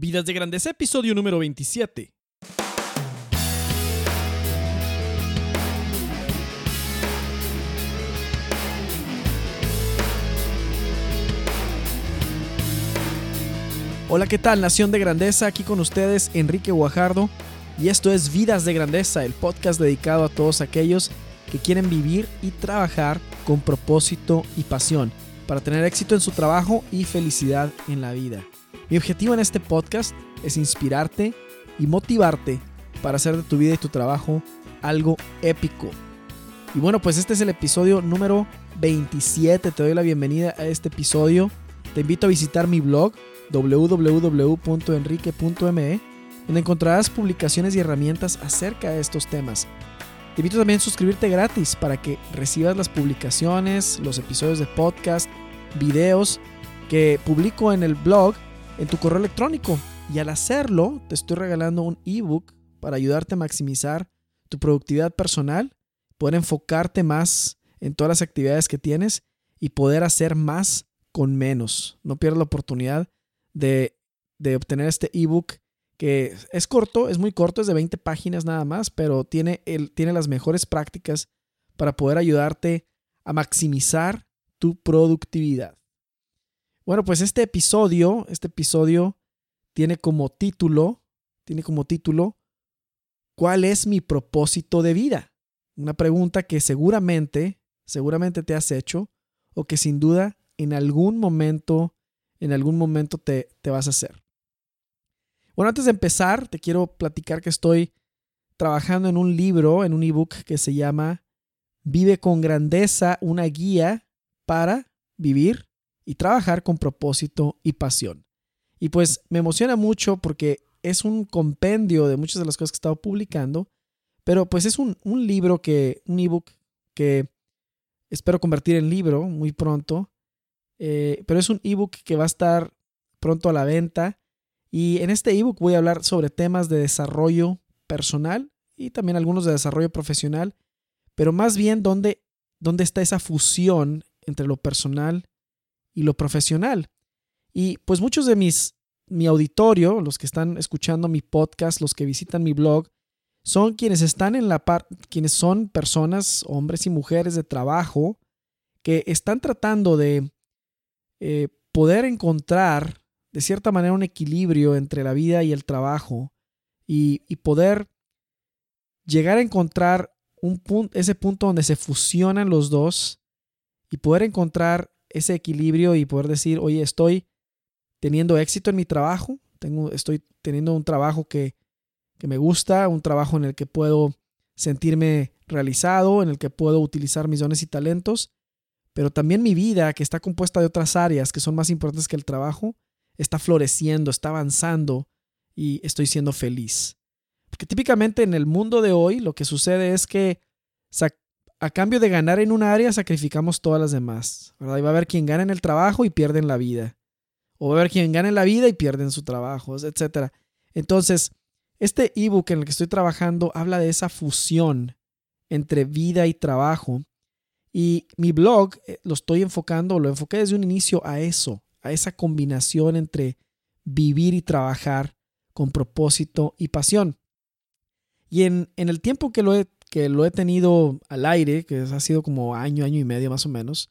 Vidas de Grandeza, episodio número 27. Hola, ¿qué tal? Nación de Grandeza, aquí con ustedes Enrique Guajardo. Y esto es Vidas de Grandeza, el podcast dedicado a todos aquellos que quieren vivir y trabajar con propósito y pasión para tener éxito en su trabajo y felicidad en la vida. Mi objetivo en este podcast es inspirarte y motivarte para hacer de tu vida y tu trabajo algo épico. Y bueno, pues este es el episodio número 27. Te doy la bienvenida a este episodio. Te invito a visitar mi blog www.enrique.me donde encontrarás publicaciones y herramientas acerca de estos temas. Te invito también a suscribirte gratis para que recibas las publicaciones, los episodios de podcast, videos que publico en el blog en tu correo electrónico. Y al hacerlo, te estoy regalando un ebook para ayudarte a maximizar tu productividad personal, poder enfocarte más en todas las actividades que tienes y poder hacer más con menos. No pierdas la oportunidad de, obtener este ebook que es corto, es muy corto, es de 20 páginas nada más, pero tiene, tiene las mejores prácticas para poder ayudarte a maximizar tu productividad. Bueno, pues este episodio, este episodio tiene como título, tiene como título, ¿cuál es mi propósito de vida? Una pregunta que seguramente, seguramente te has hecho o que sin duda en algún momento, en algún momento te, te vas a hacer. Bueno, antes de empezar, te quiero platicar que estoy trabajando en un libro, en un ebook que se llama Vive con grandeza, una guía para vivir y trabajar con propósito y pasión. Y pues me emociona mucho porque es un compendio de muchas de las cosas que he estado publicando, pero pues es un, libro que, un ebook que espero convertir en libro muy pronto, eh, pero es un ebook que va a estar pronto a la venta y en este ebook voy a hablar sobre temas de desarrollo personal y también algunos de desarrollo profesional, pero más bien dónde, dónde está esa fusión entre lo personal y lo profesional. Y pues muchos de mis mi auditorio, los que están escuchando mi podcast, los que visitan mi blog, son quienes están en la parte, quienes son personas, hombres y mujeres de trabajo, que están tratando de eh, poder encontrar de cierta manera un equilibrio entre la vida y el trabajo y, poder llegar a encontrar un punto, ese punto donde se fusionan los dos y poder encontrar ese equilibrio y poder decir, oye, estoy teniendo éxito en mi trabajo, tengo, estoy teniendo un trabajo que, que me gusta, un trabajo en el que puedo sentirme realizado, en el que puedo utilizar mis dones y talentos, pero también mi vida, que está compuesta de otras áreas que son más importantes que el trabajo, está floreciendo, está avanzando y estoy siendo feliz. Porque típicamente en el mundo de hoy lo que sucede es que a cambio de ganar en un área sacrificamos todas las demás. Y va a haber quien gana en el trabajo y pierden la vida. O va a haber quien gana en la vida y pierden su trabajo, etc. Entonces, este ebook en el que estoy trabajando habla de esa fusión entre vida y trabajo. Y mi blog eh, lo estoy enfocando, lo enfoqué desde un inicio a eso, a esa combinación entre vivir y trabajar con propósito y pasión. Y en, el tiempo que lo, he, que lo he tenido al aire, que ha sido como año, año y medio más o menos,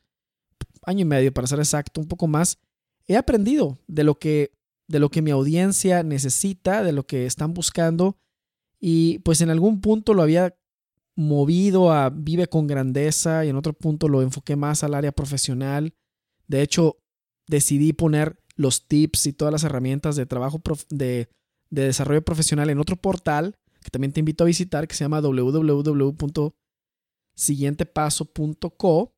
año y medio para ser exacto, un poco más, he aprendido de lo que, de lo que mi audiencia necesita, de lo que están buscando y pues en algún punto lo había movido a vive con grandeza y en otro punto lo enfoqué más al área profesional. De hecho, decidí poner los tips y todas las herramientas de trabajo de, desarrollo profesional en otro portal que también te invito a visitar que se llama www.siguientepaso.co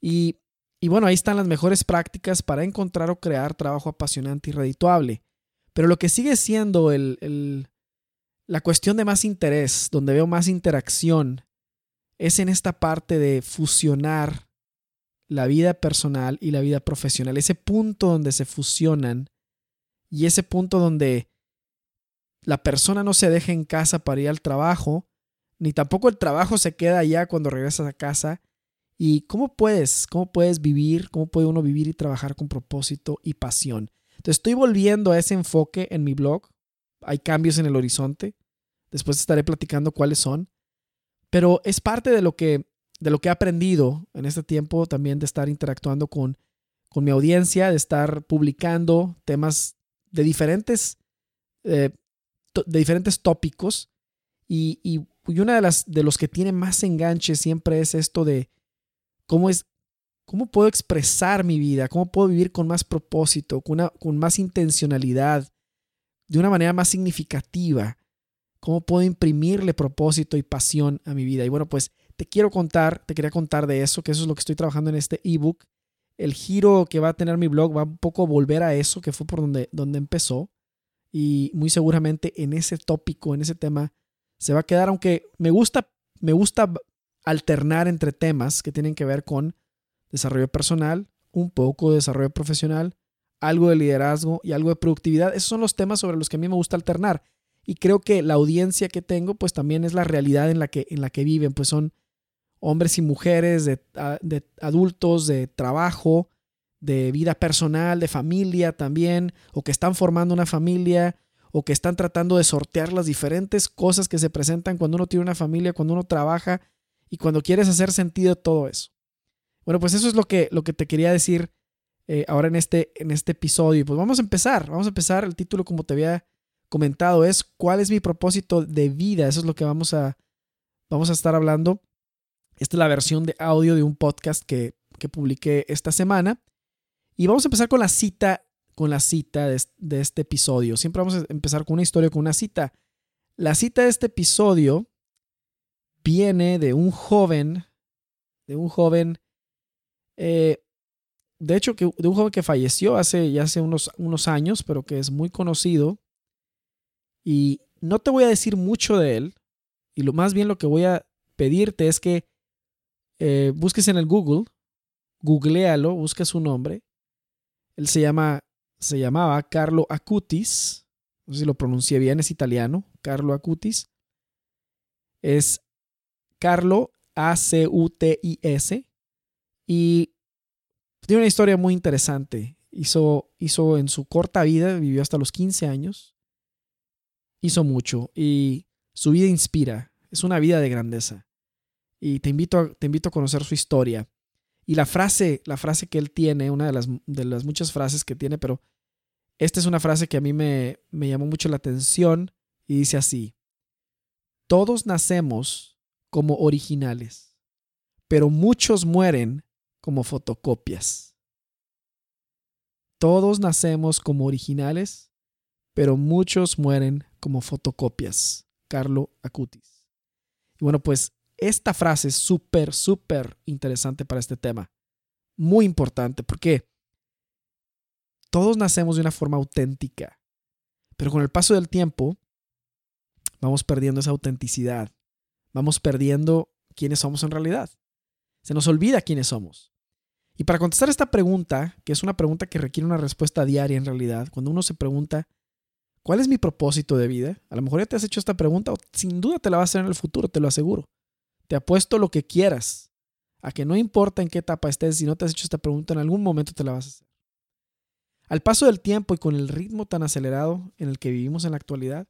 y, y bueno, ahí están las mejores prácticas para encontrar o crear trabajo apasionante y redituable. Pero lo que sigue siendo el, la cuestión de más interés, donde veo más interacción, es en esta parte de fusionar la vida personal y la vida profesional, ese punto donde se fusionan y ese punto donde la persona no se deja en casa para ir al trabajo, ni tampoco el trabajo se queda allá cuando regresas a casa. ¿Y cómo puedes? ¿Cómo puedes vivir? ¿Cómo puede uno vivir y trabajar con propósito y pasión? Entonces estoy volviendo a ese enfoque en mi blog. Hay cambios en el horizonte. Después estaré platicando cuáles son. Pero es parte de lo que, de lo que he aprendido en este tiempo también de estar interactuando con, con mi audiencia, de estar publicando temas de diferentes, eh, de diferentes tópicos. Y, y, una de las de los que tiene más enganche siempre es esto de cómo es ¿Cómo puedo expresar mi vida? ¿Cómo puedo vivir con más propósito, con, una, con más intencionalidad, de una manera más significativa? ¿Cómo puedo imprimirle propósito y pasión a mi vida? Y bueno, pues te quiero contar, te quería contar de eso, que eso es lo que estoy trabajando en este ebook. El giro que va a tener mi blog va un poco a volver a eso, que fue por donde, donde empezó. Y muy seguramente en ese tópico, en ese tema, se va a quedar, aunque me gusta, me gusta alternar entre temas que tienen que ver con desarrollo personal, un poco de desarrollo profesional, algo de liderazgo y algo de productividad. Esos son los temas sobre los que a mí me gusta alternar. Y creo que la audiencia que tengo, pues también es la realidad en la que, en la que viven. Pues son hombres y mujeres, de, de adultos, de trabajo, de vida personal, de familia también, o que están formando una familia, o que están tratando de sortear las diferentes cosas que se presentan cuando uno tiene una familia, cuando uno trabaja y cuando quieres hacer sentido todo eso. Bueno, pues eso es lo que, lo que te quería decir eh, ahora en este, en este episodio. Pues vamos a empezar, vamos a empezar. El título, como te había comentado, es ¿Cuál es mi propósito de vida? Eso es lo que vamos a, vamos a estar hablando. Esta es la versión de audio de un podcast que, que publiqué esta semana. Y vamos a empezar con la cita, con la cita de, este episodio. Siempre vamos a empezar con una historia, con una cita. La cita de este episodio viene de un joven, de un joven eh, de hecho, que, de un joven que falleció hace ya hace unos, unos años, pero que es muy conocido. Y no te voy a decir mucho de él. Y lo más bien lo que voy a pedirte es que eh, busques en el Google, googlealo, busca su nombre. Él se llama, se llamaba Carlo Acutis. No sé si lo pronuncié bien, es italiano. Carlo Acutis. Es Carlo A-C-U-T-I-S. Y tiene una historia muy interesante. Hizo, hizo en su corta vida, vivió hasta los 15 años. Hizo mucho y su vida inspira. Es una vida de grandeza. Y te invito te invito a conocer su historia. Y la frase, la frase que él tiene, una de las, de las muchas frases que tiene, pero esta es una frase que a mí me, me llamó mucho la atención y dice así, todos nacemos como originales, pero muchos mueren como fotocopias. Todos nacemos como originales, pero muchos mueren como fotocopias. Carlo Acutis. Y bueno, pues esta frase es súper, súper interesante para este tema. Muy importante porque todos nacemos de una forma auténtica, pero con el paso del tiempo vamos perdiendo esa autenticidad. Vamos perdiendo quiénes somos en realidad. Se nos olvida quiénes somos. Y para contestar esta pregunta, que es una pregunta que requiere una respuesta diaria en realidad, cuando uno se pregunta, ¿cuál es mi propósito de vida? A lo mejor ya te has hecho esta pregunta o sin duda te la vas a hacer en el futuro, te lo aseguro. Te apuesto lo que quieras, a que no importa en qué etapa estés, si no te has hecho esta pregunta, en algún momento te la vas a hacer. Al paso del tiempo y con el ritmo tan acelerado en el que vivimos en la actualidad,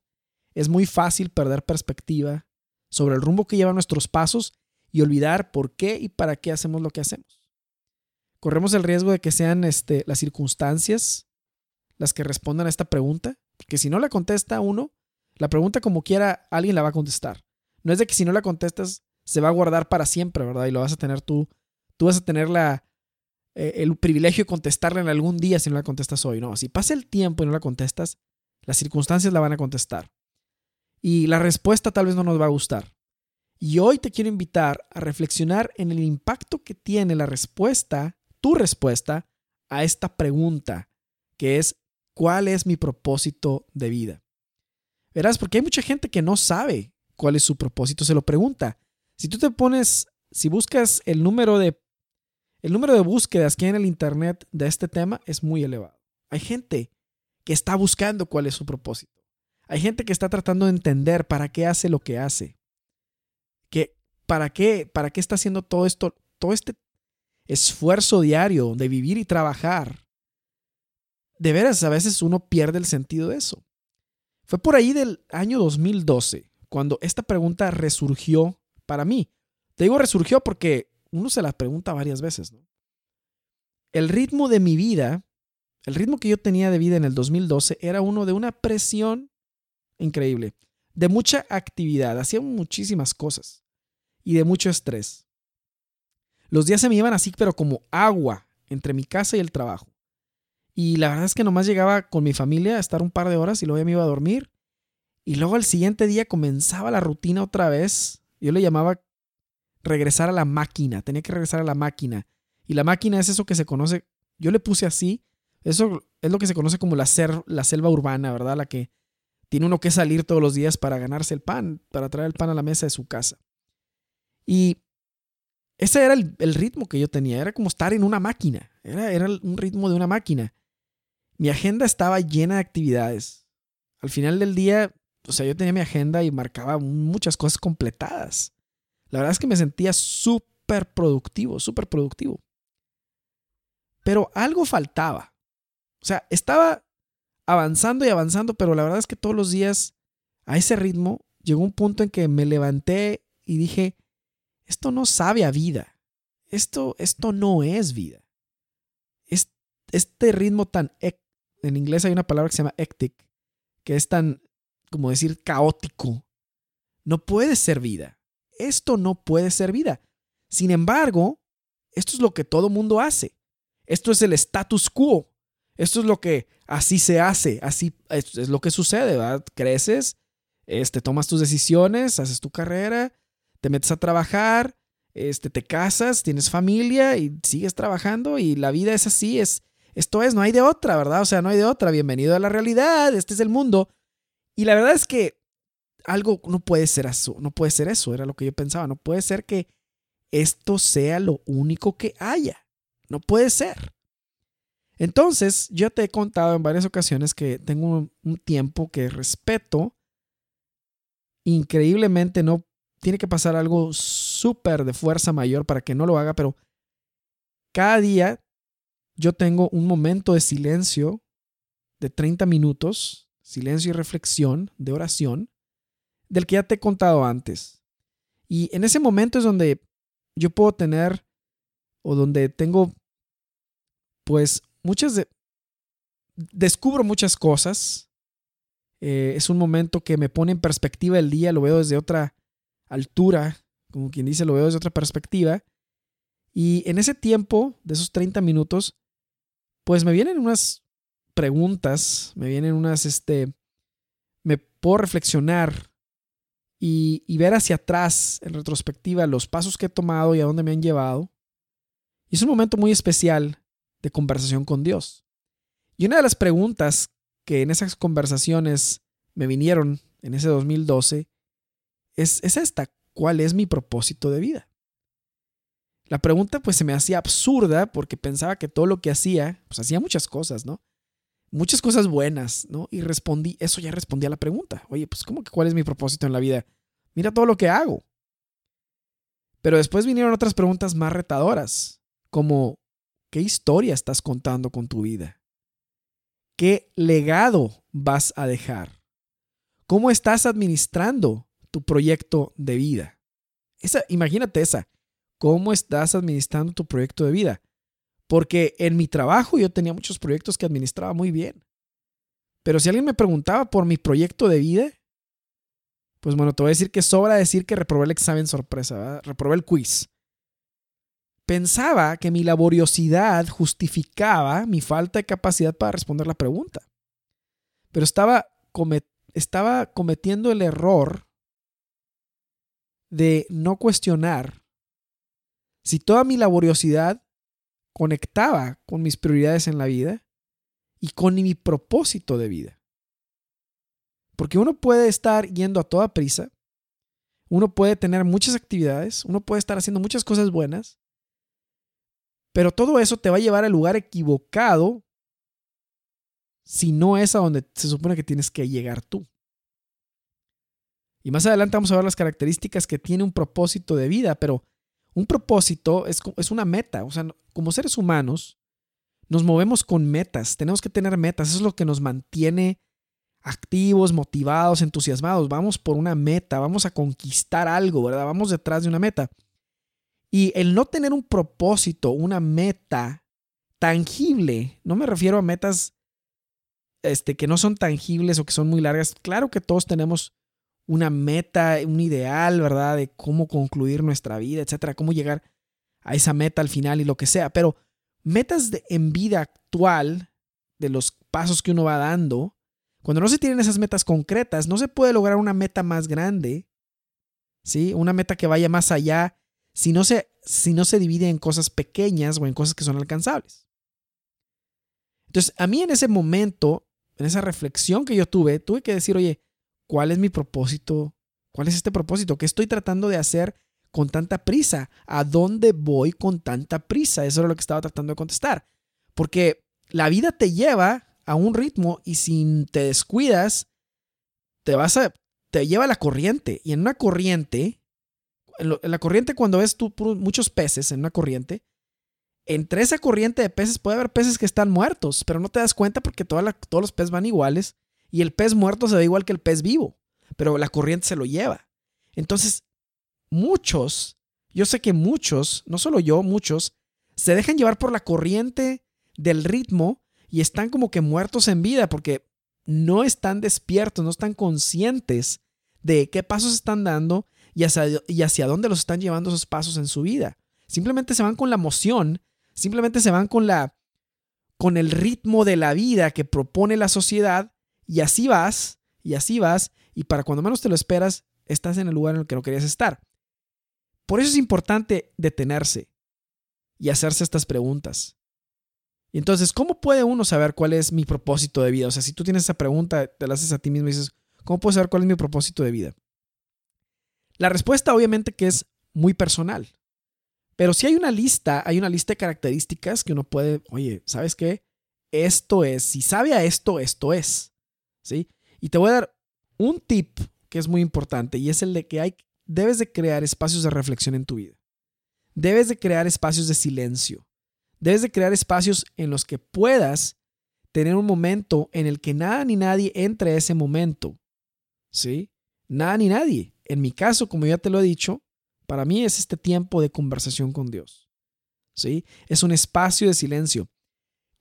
es muy fácil perder perspectiva sobre el rumbo que llevan nuestros pasos y olvidar por qué y para qué hacemos lo que hacemos corremos el riesgo de que sean este, las circunstancias las que respondan a esta pregunta, porque si no la contesta uno, la pregunta como quiera, alguien la va a contestar. No es de que si no la contestas, se va a guardar para siempre, ¿verdad? Y lo vas a tener tú, tú vas a tener la, eh, el privilegio de contestarla en algún día si no la contestas hoy. No, si pasa el tiempo y no la contestas, las circunstancias la van a contestar. Y la respuesta tal vez no nos va a gustar. Y hoy te quiero invitar a reflexionar en el impacto que tiene la respuesta tu respuesta a esta pregunta, que es, ¿cuál es mi propósito de vida? Verás, porque hay mucha gente que no sabe cuál es su propósito, se lo pregunta. Si tú te pones, si buscas el número de, el número de búsquedas que hay en el Internet de este tema es muy elevado. Hay gente que está buscando cuál es su propósito. Hay gente que está tratando de entender para qué hace lo que hace. Que, ¿Para qué? ¿Para qué está haciendo todo esto, todo este esfuerzo diario de vivir y trabajar, de veras, a veces uno pierde el sentido de eso. Fue por ahí del año 2012 cuando esta pregunta resurgió para mí. Te digo resurgió porque uno se la pregunta varias veces. El ritmo de mi vida, el ritmo que yo tenía de vida en el 2012 era uno de una presión increíble, de mucha actividad, hacía muchísimas cosas y de mucho estrés. Los días se me iban así, pero como agua entre mi casa y el trabajo. Y la verdad es que nomás llegaba con mi familia a estar un par de horas y luego ya me iba a dormir. Y luego al siguiente día comenzaba la rutina otra vez. Yo le llamaba regresar a la máquina. Tenía que regresar a la máquina. Y la máquina es eso que se conoce, yo le puse así. Eso es lo que se conoce como la, la selva urbana, ¿verdad? La que tiene uno que salir todos los días para ganarse el pan, para traer el pan a la mesa de su casa. Y ese era el, ritmo que yo tenía. Era como estar en una máquina. Era, era un ritmo de una máquina. Mi agenda estaba llena de actividades. Al final del día, o sea, yo tenía mi agenda y marcaba muchas cosas completadas. La verdad es que me sentía súper productivo, súper productivo. Pero algo faltaba. O sea, estaba avanzando y avanzando, pero la verdad es que todos los días, a ese ritmo, llegó un punto en que me levanté y dije, esto no sabe a vida. Esto, esto no es vida. este ritmo tan en inglés hay una palabra que se llama hectic, que es tan, como decir, caótico. No puede ser vida. Esto no puede ser vida. Sin embargo, esto es lo que todo mundo hace. Esto es el status quo. Esto es lo que así se hace, así es, lo que sucede, ¿verdad? Creces, este, tomas tus decisiones, haces tu carrera, te metes a trabajar, este, te casas, tienes familia y sigues trabajando y la vida es así, es, esto es, no hay de otra, ¿verdad? O sea, no hay de otra. Bienvenido a la realidad, este es el mundo. Y la verdad es que algo no puede ser eso, no puede ser eso, era lo que yo pensaba, no puede ser que esto sea lo único que haya, no puede ser. Entonces, yo te he contado en varias ocasiones que tengo un, tiempo que respeto, increíblemente no tiene que pasar algo súper de fuerza mayor para que no lo haga, pero cada día yo tengo un momento de silencio de 30 minutos, silencio y reflexión, de oración, del que ya te he contado antes. Y en ese momento es donde yo puedo tener, o donde tengo, pues, muchas de... Descubro muchas cosas. Eh, es un momento que me pone en perspectiva el día, lo veo desde otra altura, como quien dice, lo veo desde otra perspectiva. Y en ese tiempo, de esos 30 minutos, pues me vienen unas preguntas, me vienen unas, este, me puedo reflexionar y, y, ver hacia atrás, en retrospectiva, los pasos que he tomado y a dónde me han llevado. Y es un momento muy especial de conversación con Dios. Y una de las preguntas que en esas conversaciones me vinieron en ese 2012 es, es esta, ¿cuál es mi propósito de vida? La pregunta pues se me hacía absurda porque pensaba que todo lo que hacía, pues hacía muchas cosas, ¿no? Muchas cosas buenas, ¿no? Y respondí, eso ya respondía a la pregunta. Oye, pues ¿cómo cuál es mi propósito en la vida? Mira todo lo que hago. Pero después vinieron otras preguntas más retadoras, como ¿qué historia estás contando con tu vida? ¿Qué legado vas a dejar? ¿Cómo estás administrando tu proyecto de vida? Esa, imagínate esa cómo estás administrando tu proyecto de vida. Porque en mi trabajo yo tenía muchos proyectos que administraba muy bien. Pero si alguien me preguntaba por mi proyecto de vida, pues bueno, te voy a decir que sobra decir que reprobé el examen sorpresa, reprobé el quiz. Pensaba que mi laboriosidad justificaba mi falta de capacidad para responder la pregunta. Pero estaba, estaba cometiendo el error de no cuestionar si toda mi laboriosidad conectaba con mis prioridades en la vida y con mi propósito de vida. Porque uno puede estar yendo a toda prisa, uno puede tener muchas actividades, uno puede estar haciendo muchas cosas buenas, pero todo eso te va a llevar al lugar equivocado si no es a donde se supone que tienes que llegar tú. Y más adelante vamos a ver las características que tiene un propósito de vida, pero un propósito es, es una meta. O sea, como seres humanos, nos movemos con metas, tenemos que tener metas, eso es lo que nos mantiene activos, motivados, entusiasmados, vamos por una meta, vamos a conquistar algo, ¿verdad? Vamos detrás de una meta. Y el no tener un propósito, una meta tangible, no me refiero a metas este, que no son tangibles o que son muy largas. Claro que todos tenemos una meta, un ideal, ¿verdad? De cómo concluir nuestra vida, etcétera, cómo llegar a esa meta al final y lo que sea. Pero metas de, en vida actual, de los pasos que uno va dando, cuando no se tienen esas metas concretas, no se puede lograr una meta más grande, ¿sí? Una meta que vaya más allá si no se, si no se divide en cosas pequeñas o en cosas que son alcanzables. Entonces, a mí en ese momento, en esa reflexión que yo tuve, tuve que decir, oye, ¿cuál es mi propósito? ¿Cuál es este propósito? ¿Qué estoy tratando de hacer con tanta prisa? ¿A dónde voy con tanta prisa? Eso era lo que estaba tratando de contestar. Porque la vida te lleva a un ritmo y si te descuidas, te vas te lleva a la corriente. Y en una corriente, en, la corriente cuando ves tú muchos peces en una corriente, entre esa corriente de peces puede haber peces que están muertos, pero no te das cuenta porque todos los peces van iguales y el pez muerto se ve igual que el pez vivo, pero la corriente se lo lleva. Entonces, muchos, yo sé que muchos, no solo yo, muchos, se dejan llevar por la corriente del ritmo y están como que muertos en vida porque no están despiertos, no están conscientes de qué pasos están dando y hacia, y hacia dónde los están llevando esos pasos en su vida. Simplemente se van con la emoción, simplemente se van con la con el ritmo de la vida que propone la sociedad y así vas, y así vas, y para cuando menos te lo esperas, estás en el lugar en el que no querías estar. Por eso es importante detenerse y hacerse estas preguntas. Y entonces, ¿cómo puede uno saber cuál es mi propósito de vida? O sea, si tú tienes esa pregunta, te la haces a ti mismo y dices, ¿cómo puedo saber cuál es mi propósito de vida? La respuesta obviamente que es muy personal. Pero si hay una lista, hay una lista de características que uno puede, oye, ¿sabes qué? Esto es, si sabe a esto, esto es. ¿Sí? Y te voy a dar un tip que es muy importante y es el de que hay, debes de crear espacios de reflexión en tu vida. Debes de crear espacios de silencio. Debes de crear espacios en los que puedas tener un momento en el que nada ni nadie entre a ese momento. ¿Sí? Nada ni nadie. En mi caso, como ya te lo he dicho, para mí es este tiempo de conversación con Dios. ¿Sí? Es un espacio de silencio.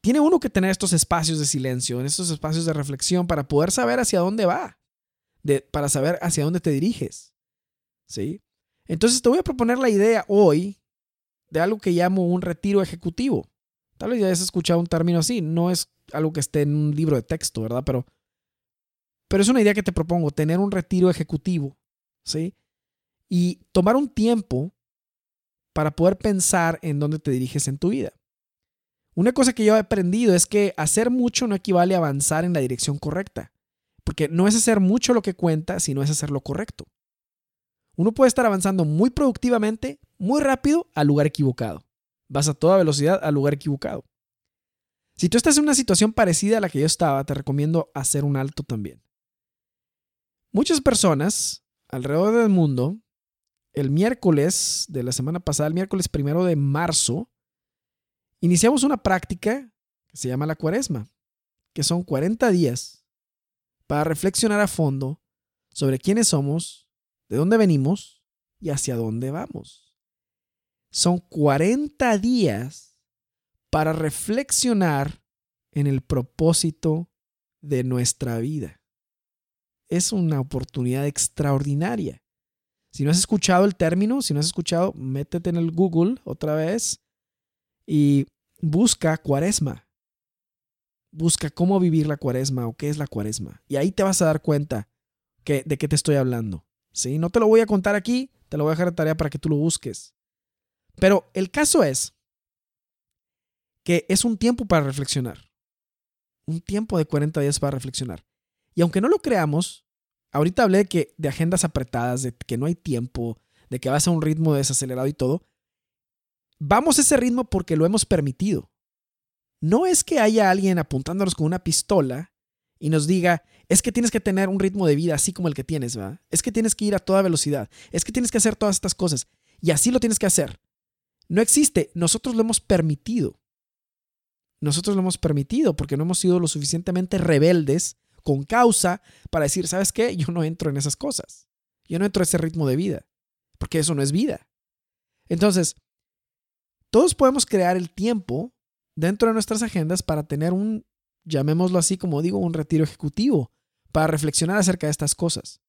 Tiene uno que tener estos espacios de silencio, en estos espacios de reflexión para poder saber hacia dónde va, para saber hacia dónde te diriges. ¿Sí? Entonces te voy a proponer la idea hoy de algo que llamo un retiro ejecutivo. Tal vez ya hayas escuchado un término así, no es algo que esté en un libro de texto, ¿verdad? Pero, pero es una idea que te propongo, tener un retiro ejecutivo, ¿sí? Y tomar un tiempo para poder pensar en dónde te diriges en tu vida. Una cosa que yo he aprendido es que hacer mucho no equivale a avanzar en la dirección correcta, porque no es hacer mucho lo que cuenta, sino es hacer lo correcto. Uno puede estar avanzando muy productivamente, muy rápido, al lugar equivocado. Vas a toda velocidad al lugar equivocado. Si tú estás en una situación parecida a la que yo estaba, te recomiendo hacer un alto también. Muchas personas alrededor del mundo, el miércoles de la semana pasada, el miércoles primero de marzo, Iniciamos una práctica que se llama la cuaresma, que son 40 días para reflexionar a fondo sobre quiénes somos, de dónde venimos y hacia dónde vamos. Son 40 días para reflexionar en el propósito de nuestra vida. Es una oportunidad extraordinaria. Si no has escuchado el término, si no has escuchado, métete en el Google otra vez y busca cuaresma. Busca cómo vivir la cuaresma o qué es la cuaresma. Y ahí te vas a dar cuenta que, de qué te estoy hablando. ¿sí? No te lo voy a contar aquí, te lo voy a dejar de tarea para que tú lo busques. Pero el caso es que es un tiempo para reflexionar. Un tiempo de 40 días para reflexionar. Y aunque no lo creamos, ahorita hablé de, que, de agendas apretadas, de que no hay tiempo, de que vas a un ritmo desacelerado y todo, Vamos a ese ritmo porque lo hemos permitido. No es que haya alguien apuntándonos con una pistola y nos diga, es que tienes que tener un ritmo de vida así como el que tienes, ¿va? Es que tienes que ir a toda velocidad, es que tienes que hacer todas estas cosas y así lo tienes que hacer. No existe, nosotros lo hemos permitido. nosotros lo hemos permitido porque no hemos sido lo suficientemente rebeldes con causa para decir, ¿sabes qué? Yo no entro en esas cosas. Yo no entro en ese ritmo de vida, porque eso no es vida. Entonces, todos podemos crear el tiempo dentro de nuestras agendas para tener un, llamémoslo así como digo, un retiro ejecutivo, para reflexionar acerca de estas cosas.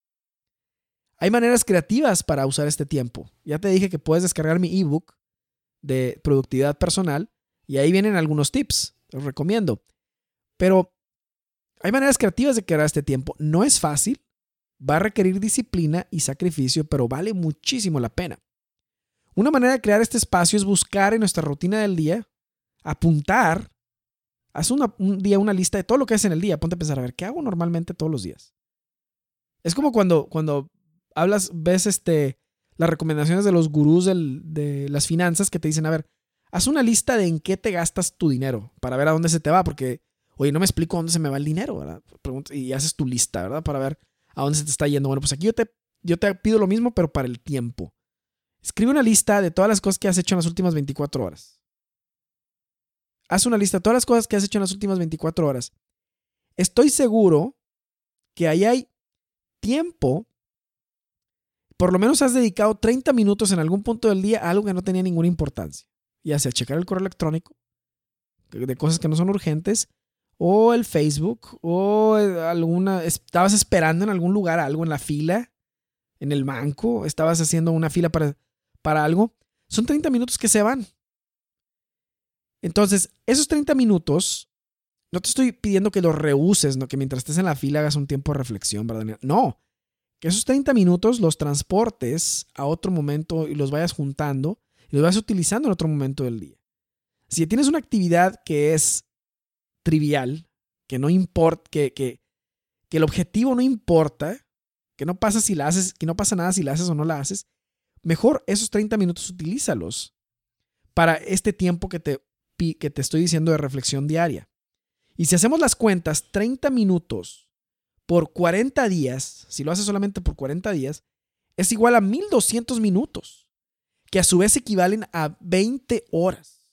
Hay maneras creativas para usar este tiempo. Ya te dije que puedes descargar mi ebook de productividad personal y ahí vienen algunos tips, los recomiendo. Pero hay maneras creativas de crear este tiempo. No es fácil, va a requerir disciplina y sacrificio, pero vale muchísimo la pena. Una manera de crear este espacio es buscar en nuestra rutina del día, apuntar, haz un día una lista de todo lo que haces en el día, ponte a pensar, a ver, ¿qué hago normalmente todos los días? Es como cuando, cuando hablas, ves este, las recomendaciones de los gurús de las finanzas que te dicen, a ver, haz una lista de en qué te gastas tu dinero para ver a dónde se te va, porque, oye, no me explico dónde se me va el dinero, ¿verdad? Y haces tu lista, ¿verdad? Para ver a dónde se te está yendo. Bueno, pues aquí yo te, yo te pido lo mismo, pero para el tiempo. Escribe una lista de todas las cosas que has hecho en las últimas 24 horas. Haz una lista de todas las cosas que has hecho en las últimas 24 horas. Estoy seguro que ahí hay tiempo por lo menos has dedicado 30 minutos en algún punto del día a algo que no tenía ninguna importancia. Ya sea checar el correo electrónico de cosas que no son urgentes, o el Facebook, o alguna. Estabas esperando en algún lugar algo en la fila, en el banco, estabas haciendo una fila para, para algo. Son 30 minutos que se van. Entonces, esos 30 minutos, no te estoy pidiendo que los rehuses, ¿no? que mientras estés en la fila hagas un tiempo de reflexión, ¿verdad? No, que esos 30 minutos los transportes a otro momento y los vayas juntando y los vayas utilizando en otro momento del día. Si tienes una actividad que es trivial, que no importa, que, que, que el objetivo no importa, que no pasa si la haces, que no pasa nada si la haces o no la haces, mejor esos 30 minutos utilízalos para este tiempo que te, que te estoy diciendo de reflexión diaria. Y si hacemos las cuentas, 30 minutos por 40 días, si lo haces solamente por 40 días, es igual a 1200 minutos, que a su vez equivalen a 20 horas.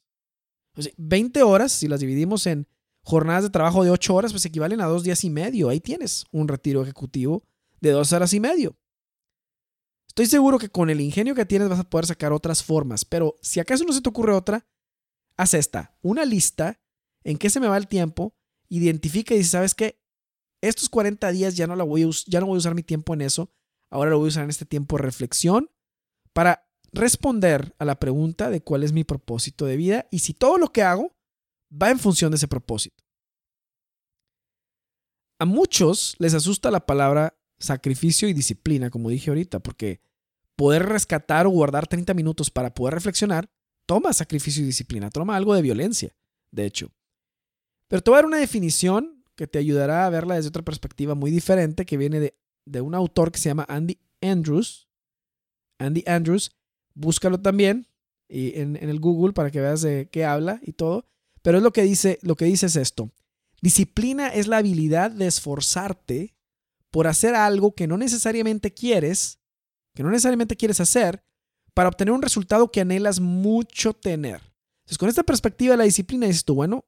20 horas, si las dividimos en jornadas de trabajo de 8 horas, pues equivalen a dos días y medio. Ahí tienes un retiro ejecutivo de dos horas y medio. Estoy seguro que con el ingenio que tienes vas a poder sacar otras formas, pero si acaso no se te ocurre otra, haz esta, una lista en qué se me va el tiempo, identifica y dice, ¿sabes qué? estos 40 días ya no, la voy a ya no voy a usar mi tiempo en eso, ahora lo voy a usar en este tiempo de reflexión para responder a la pregunta de cuál es mi propósito de vida y si todo lo que hago va en función de ese propósito. A muchos les asusta la palabra sacrificio y disciplina, como dije ahorita, porque poder rescatar o guardar 30 minutos para poder reflexionar toma sacrificio y disciplina, toma algo de violencia, de hecho. Pero te voy a dar una definición que te ayudará a verla desde otra perspectiva muy diferente que viene de, de un autor que se llama Andy Andrews. Andy Andrews, búscalo también y en, en, el Google para que veas de qué habla y todo. Pero es lo que dice, lo que dice es esto. Disciplina es la habilidad de esforzarte por hacer algo que no necesariamente quieres, que no necesariamente quieres hacer, para obtener un resultado que anhelas mucho tener. Entonces, con esta perspectiva de la disciplina, dices tú, bueno,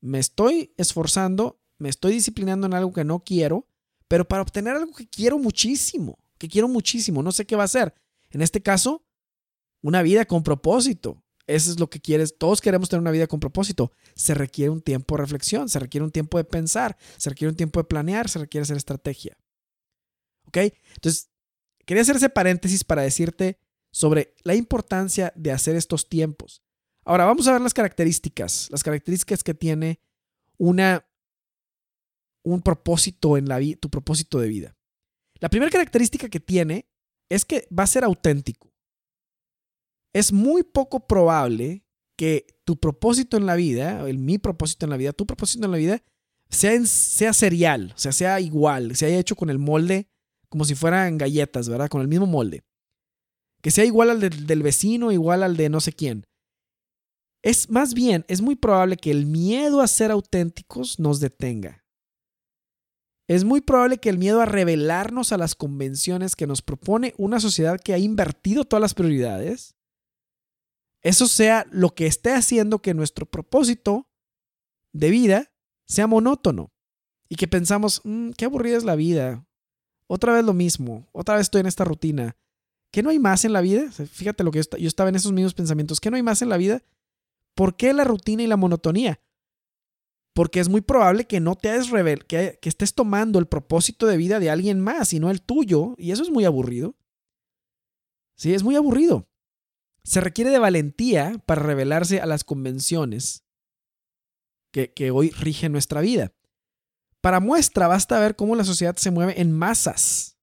me estoy esforzando me estoy disciplinando en algo que no quiero, pero para obtener algo que quiero muchísimo, que quiero muchísimo, no sé qué va a ser. En este caso, una vida con propósito. Eso es lo que quieres. Todos queremos tener una vida con propósito. Se requiere un tiempo de reflexión, se requiere un tiempo de pensar, se requiere un tiempo de planear, se requiere hacer estrategia. ¿Ok? Entonces, quería hacer ese paréntesis para decirte sobre la importancia de hacer estos tiempos. Ahora vamos a ver las características, las características que tiene una un propósito en la vida, tu propósito de vida. La primera característica que tiene es que va a ser auténtico. Es muy poco probable que tu propósito en la vida, el mi propósito en la vida, tu propósito en la vida, sea, sea serial, o sea, sea igual, se haya hecho con el molde como si fueran galletas, ¿verdad? Con el mismo molde. Que sea igual al del vecino, igual al de no sé quién. Es más bien, es muy probable que el miedo a ser auténticos nos detenga es muy probable que el miedo a revelarnos a las convenciones que nos propone una sociedad que ha invertido todas las prioridades, eso sea lo que esté haciendo que nuestro propósito de vida sea monótono y que pensamos, mm, qué aburrida es la vida, otra vez lo mismo, otra vez estoy en esta rutina, ¿qué no hay más en la vida? Fíjate lo que yo estaba en esos mismos pensamientos, ¿qué no hay más en la vida? ¿Por qué la rutina y la monotonía? Porque es muy probable que no te hayas revel que, estés tomando el propósito de vida de alguien más y no el tuyo, y eso es muy aburrido. Sí, es muy aburrido. Se requiere de valentía para revelarse a las convenciones que, que hoy rigen nuestra vida. Para muestra basta ver cómo la sociedad se mueve en masas.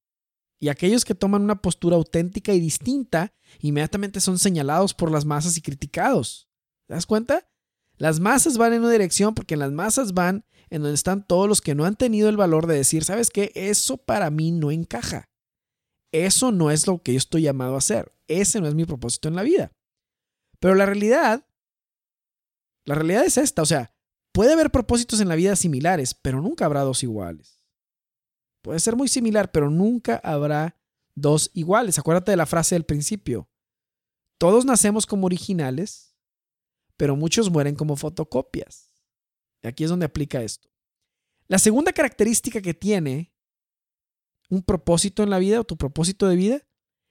Y aquellos que toman una postura auténtica y distinta inmediatamente son señalados por las masas y criticados. ¿Te das cuenta? Las masas van en una dirección porque las masas van en donde están todos los que no han tenido el valor de decir, ¿sabes qué? Eso para mí no encaja. Eso no es lo que yo estoy llamado a hacer. Ese no es mi propósito en la vida. Pero la realidad, la realidad es esta, o sea, puede haber propósitos en la vida similares, pero nunca habrá dos iguales. Puede ser muy similar, pero nunca habrá dos iguales. Acuérdate de la frase del principio. Todos nacemos como originales, pero muchos mueren como fotocopias. Y aquí es donde aplica esto. La segunda característica que tiene un propósito en la vida o tu propósito de vida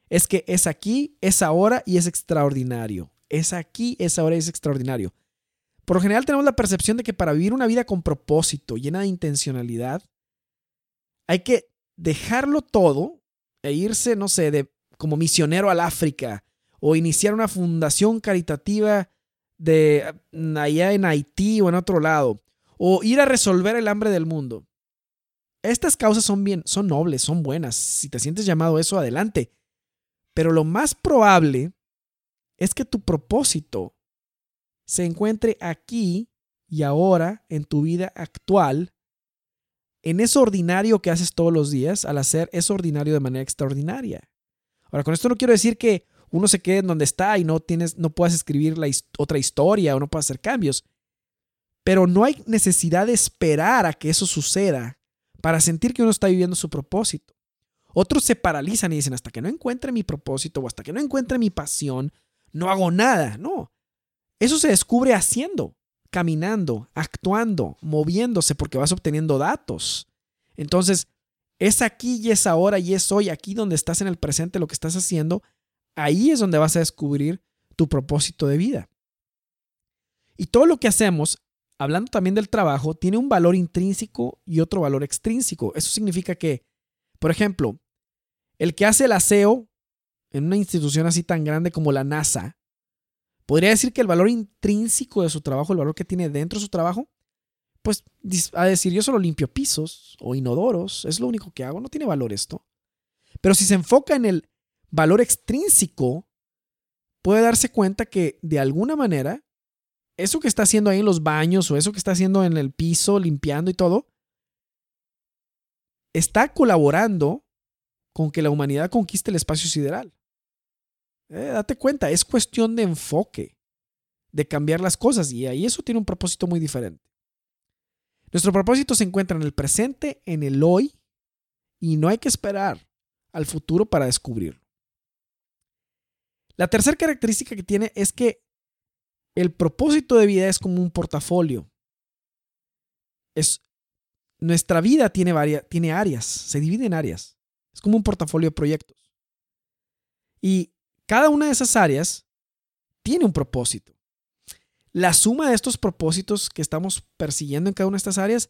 es que es aquí, es ahora y es extraordinario. Es aquí, es ahora y es extraordinario. Por lo general tenemos la percepción de que para vivir una vida con propósito, llena de intencionalidad, hay que dejarlo todo e irse, no sé, de, como misionero al África o iniciar una fundación caritativa de mm, allá en Haití o en otro lado, o ir a resolver el hambre del mundo. Estas causas son bien, son nobles, son buenas. Si te sientes llamado a eso, adelante. Pero lo más probable es que tu propósito se encuentre aquí y ahora en tu vida actual, en eso ordinario que haces todos los días, al hacer eso ordinario de manera extraordinaria. Ahora, con esto no quiero decir que uno se quede en donde está y no tienes, no puedas escribir la otra historia o no puedas hacer cambios. Pero no hay necesidad de esperar a que eso suceda para sentir que uno está viviendo su propósito. Otros se paralizan y dicen, hasta que no encuentre mi propósito o hasta que no encuentre mi pasión, no hago nada. No. Eso se descubre haciendo, caminando, actuando, moviéndose porque vas obteniendo datos. Entonces, es aquí y es ahora y es hoy, aquí donde estás en el presente, lo que estás haciendo, Ahí es donde vas a descubrir tu propósito de vida. Y todo lo que hacemos, hablando también del trabajo, tiene un valor intrínseco y otro valor extrínseco. Eso significa que, por ejemplo, el que hace el aseo en una institución así tan grande como la NASA, podría decir que el valor intrínseco de su trabajo, el valor que tiene dentro de su trabajo, pues a decir yo solo limpio pisos o inodoros, es lo único que hago, no tiene valor esto. Pero si se enfoca en el valor extrínseco, puede darse cuenta que de alguna manera, eso que está haciendo ahí en los baños o eso que está haciendo en el piso, limpiando y todo, está colaborando con que la humanidad conquiste el espacio sideral. Eh, date cuenta, es cuestión de enfoque, de cambiar las cosas y ahí eso tiene un propósito muy diferente. Nuestro propósito se encuentra en el presente, en el hoy, y no hay que esperar al futuro para descubrirlo. La tercera característica que tiene es que el propósito de vida es como un portafolio. Es, nuestra vida tiene, varias, tiene áreas, se divide en áreas. Es como un portafolio de proyectos. Y cada una de esas áreas tiene un propósito. La suma de estos propósitos que estamos persiguiendo en cada una de estas áreas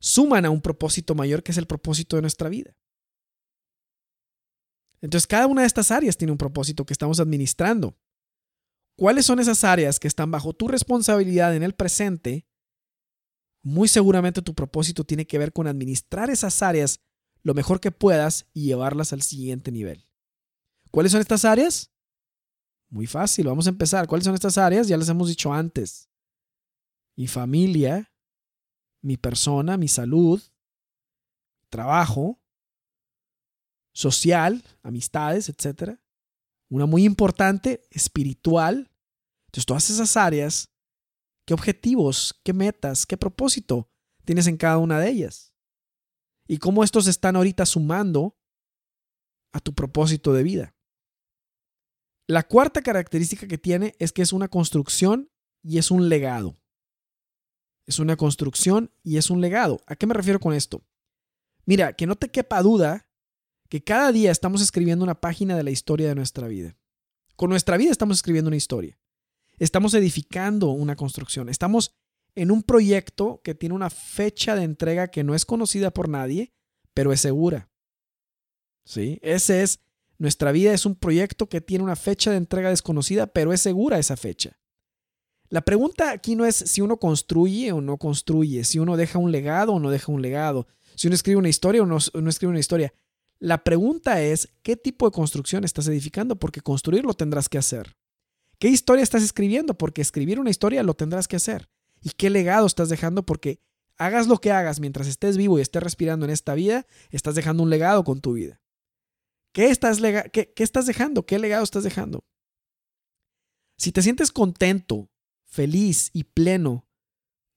suman a un propósito mayor que es el propósito de nuestra vida. Entonces, cada una de estas áreas tiene un propósito que estamos administrando. ¿Cuáles son esas áreas que están bajo tu responsabilidad en el presente? Muy seguramente tu propósito tiene que ver con administrar esas áreas lo mejor que puedas y llevarlas al siguiente nivel. ¿Cuáles son estas áreas? Muy fácil, vamos a empezar. ¿Cuáles son estas áreas? Ya les hemos dicho antes. Mi familia, mi persona, mi salud, trabajo, social, amistades, etc. Una muy importante, espiritual. Entonces, todas esas áreas, ¿qué objetivos, qué metas, qué propósito tienes en cada una de ellas? Y cómo estos están ahorita sumando a tu propósito de vida. La cuarta característica que tiene es que es una construcción y es un legado. es una construcción y es un legado. ¿A qué me refiero con esto? Mira, que no te quepa duda que cada día estamos escribiendo una página de la historia de nuestra vida. Con nuestra vida estamos escribiendo una historia. Estamos edificando una construcción. Estamos en un proyecto que tiene una fecha de entrega que no es conocida por nadie, pero es segura. ¿Sí? Ese es, nuestra vida es un proyecto que tiene una fecha de entrega desconocida, pero es segura esa fecha. La pregunta aquí no es si uno construye o no construye, si uno deja un legado o no deja un legado, si uno escribe una historia o no, escribe una historia. La pregunta es qué tipo de construcción estás edificando, porque construir lo tendrás que hacer. ¿Qué historia estás escribiendo? Porque escribir una historia lo tendrás que hacer. ¿Y qué legado estás dejando? Porque hagas lo que hagas mientras estés vivo y estés respirando en esta vida, estás dejando un legado con tu vida. ¿Qué estás, qué, qué estás dejando? ¿Qué legado estás dejando? Si te sientes contento feliz y pleno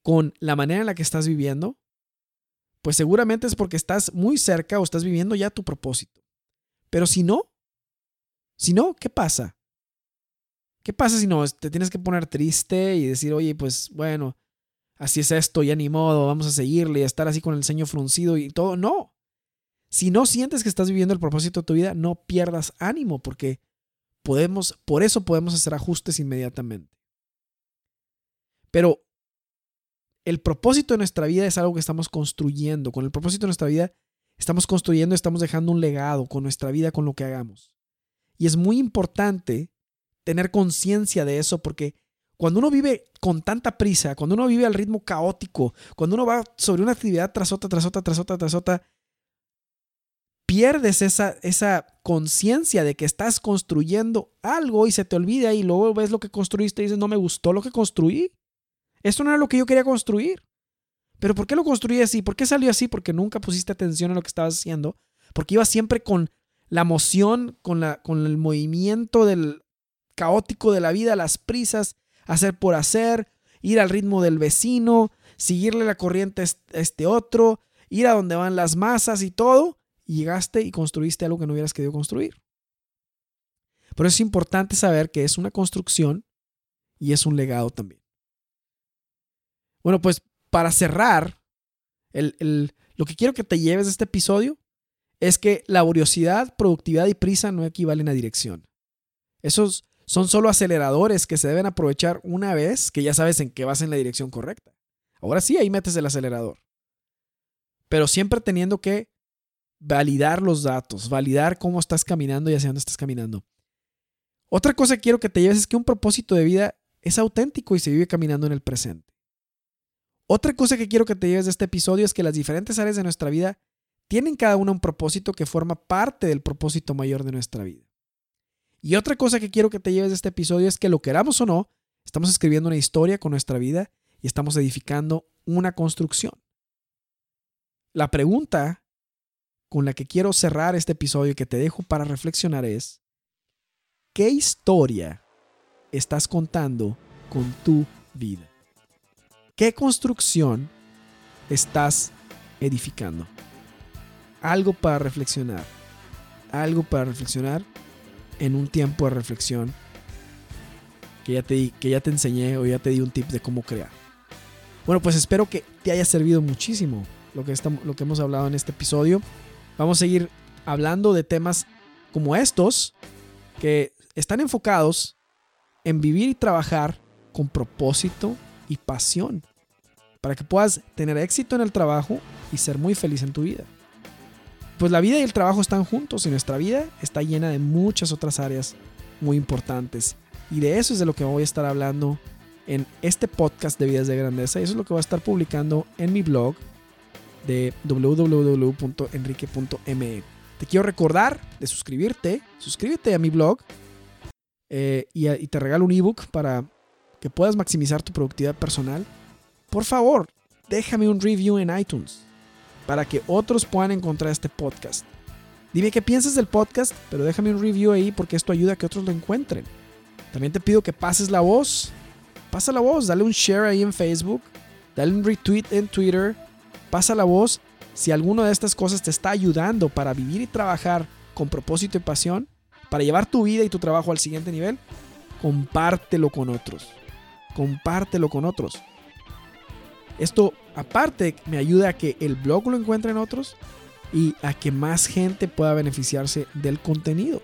con la manera en la que estás viviendo, pues seguramente es porque estás muy cerca o estás viviendo ya tu propósito. Pero si no, si no, ¿qué pasa? ¿Qué pasa si no? Te tienes que poner triste y decir, oye, pues bueno, así es esto, ya ni modo, vamos a seguirle y estar así con el ceño fruncido y todo. No. Si no sientes que estás viviendo el propósito de tu vida, no pierdas ánimo porque podemos, por eso podemos hacer ajustes inmediatamente. Pero el propósito de nuestra vida es algo que estamos construyendo. Con el propósito de nuestra vida estamos construyendo, estamos dejando un legado con nuestra vida, con lo que hagamos. Y es muy importante tener conciencia de eso porque cuando uno vive con tanta prisa, cuando uno vive al ritmo caótico, cuando uno va sobre una actividad tras otra, tras otra, tras otra, tras otra, pierdes esa, esa conciencia de que estás construyendo algo y se te olvida y luego ves lo que construiste y dices, no me gustó lo que construí. Esto no era lo que yo quería construir. Pero ¿por qué lo construí así? ¿Por qué salió así? Porque nunca pusiste atención a lo que estabas haciendo. Porque ibas siempre con la emoción, con, la, con el movimiento del caótico de la vida, las prisas, hacer por hacer, ir al ritmo del vecino, seguirle la corriente a este otro, ir a donde van las masas y todo. Y llegaste y construiste algo que no hubieras querido construir. Pero es importante saber que es una construcción y es un legado también. Bueno, pues para cerrar, lo que quiero que te lleves de este episodio es que laboriosidad, productividad y prisa no equivalen a dirección. Esos son solo aceleradores que se deben aprovechar una vez que ya sabes en qué vas en la dirección correcta. Ahora sí, ahí metes el acelerador. Pero siempre teniendo que validar los datos, validar cómo estás caminando y hacia dónde estás caminando. Otra cosa que quiero que te lleves es que un propósito de vida es auténtico y se vive caminando en el presente. Otra cosa que quiero que te lleves de este episodio es que las diferentes áreas de nuestra vida tienen cada una un propósito que forma parte del propósito mayor de nuestra vida. Y otra cosa que quiero que te lleves de este episodio es que lo queramos o no, estamos escribiendo una historia con nuestra vida y estamos edificando una construcción. La pregunta con la que quiero cerrar este episodio y que te dejo para reflexionar es, ¿qué historia estás contando con tu vida? ¿Qué construcción estás edificando? Algo para reflexionar. Algo para reflexionar en un tiempo de reflexión que ya te, que ya te enseñé o ya te di un tip de cómo crear. Bueno, pues espero que te haya servido muchísimo lo que, estamos, lo que hemos hablado en este episodio. Vamos a seguir hablando de temas como estos que están enfocados en vivir y trabajar con propósito y pasión para que puedas tener éxito en el trabajo y ser muy feliz en tu vida. Pues la vida y el trabajo están juntos y nuestra vida está llena de muchas otras áreas muy importantes. Y de eso es de lo que voy a estar hablando en este podcast de Vidas de Grandeza. Y eso es lo que voy a estar publicando en mi blog de www.enrique.me. Te quiero recordar de suscribirte. Suscríbete a mi blog eh, y, y te regalo un ebook para que puedas maximizar tu productividad personal por favor, déjame un review en iTunes para que otros puedan encontrar este podcast. Dime qué piensas del podcast, pero déjame un review ahí porque esto ayuda a que otros lo encuentren. También te pido que pases la voz. Pasa la voz, dale un share ahí en Facebook, dale un retweet en Twitter. Pasa la voz. Si alguna de estas cosas te está ayudando para vivir y trabajar con propósito y pasión, para llevar tu vida y tu trabajo al siguiente nivel, compártelo con otros. Compártelo con otros. Esto aparte me ayuda a que el blog lo encuentren otros y a que más gente pueda beneficiarse del contenido.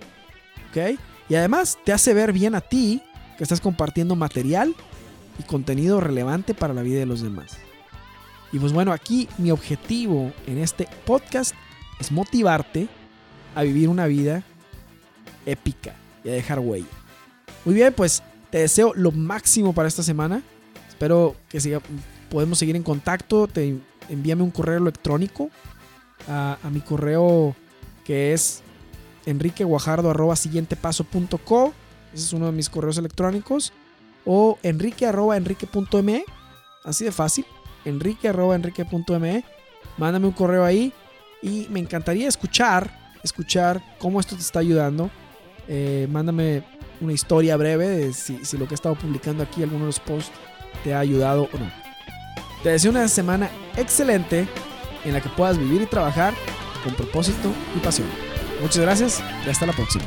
¿Ok? Y además te hace ver bien a ti que estás compartiendo material y contenido relevante para la vida de los demás. Y pues bueno, aquí mi objetivo en este podcast es motivarte a vivir una vida épica y a dejar huella. Muy bien, pues te deseo lo máximo para esta semana. Espero que siga, podemos seguir en contacto. Te envíame un correo electrónico a, mi correo que es enriqueguajardo.siguientepaso.co. Ese es uno de mis correos electrónicos. O enrique.enrique.me. Así de fácil. Enrique.enrique.me. Mándame un correo ahí. Y me encantaría escuchar, escuchar cómo esto te está ayudando. Eh, mándame una historia breve de si, si lo que he estado publicando aquí, alguno de los posts, te ha ayudado o no. Te deseo una semana excelente en la que puedas vivir y trabajar con propósito y pasión. Muchas gracias y hasta la próxima.